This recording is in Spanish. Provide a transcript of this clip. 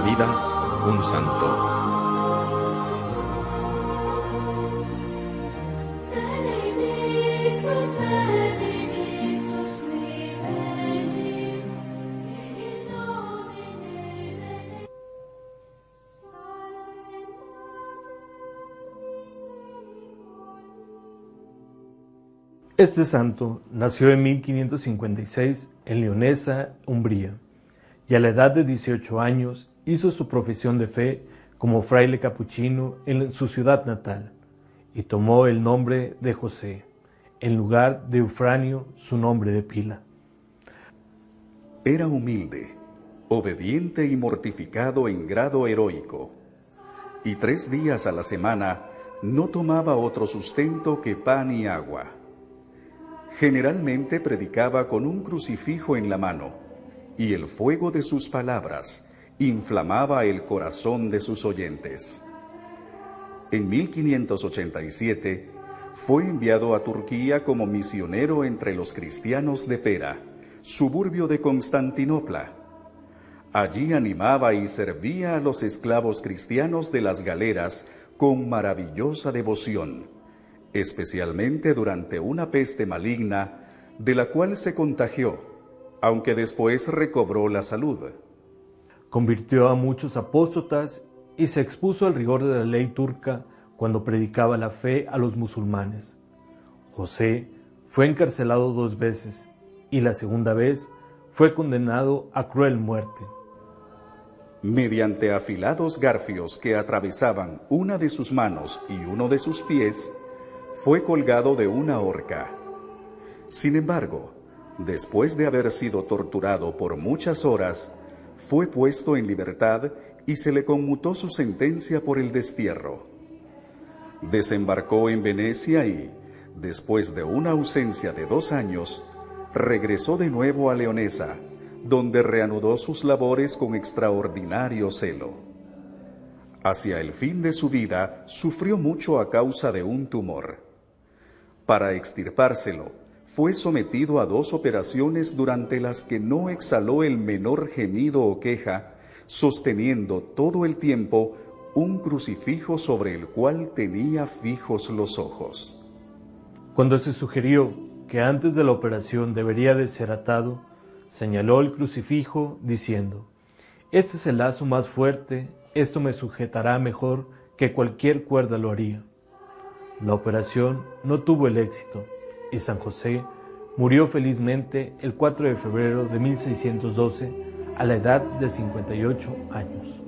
vida, un santo. Este santo nació en 1556 en Leonesa, Umbría, y a la edad de 18 años hizo su profesión de fe como fraile capuchino en su ciudad natal, y tomó el nombre de José, en lugar de Eufranio, su nombre de pila. Era humilde, obediente y mortificado en grado heroico, y tres días a la semana no tomaba otro sustento que pan y agua. Generalmente predicaba con un crucifijo en la mano, y el fuego de sus palabras inflamaba el corazón de sus oyentes. En 1587 fue enviado a Turquía como misionero entre los cristianos de Pera, suburbio de Constantinopla. Allí animaba y servía a los esclavos cristianos de las galeras con maravillosa devoción, especialmente durante una peste maligna de la cual se contagió, aunque después recobró la salud. Convirtió a muchos apóstotas y se expuso al rigor de la ley turca cuando predicaba la fe a los musulmanes. José fue encarcelado dos veces y la segunda vez fue condenado a cruel muerte. Mediante afilados garfios que atravesaban una de sus manos y uno de sus pies, fue colgado de una horca. Sin embargo, después de haber sido torturado por muchas horas, fue puesto en libertad y se le conmutó su sentencia por el destierro. Desembarcó en Venecia y, después de una ausencia de dos años, regresó de nuevo a Leonesa, donde reanudó sus labores con extraordinario celo. Hacia el fin de su vida sufrió mucho a causa de un tumor. Para extirpárselo, fue sometido a dos operaciones durante las que no exhaló el menor gemido o queja, sosteniendo todo el tiempo un crucifijo sobre el cual tenía fijos los ojos. Cuando se sugirió que antes de la operación debería de ser atado, señaló el crucifijo diciendo, Este es el lazo más fuerte, esto me sujetará mejor que cualquier cuerda lo haría. La operación no tuvo el éxito y San José murió felizmente el 4 de febrero de 1612 a la edad de 58 años.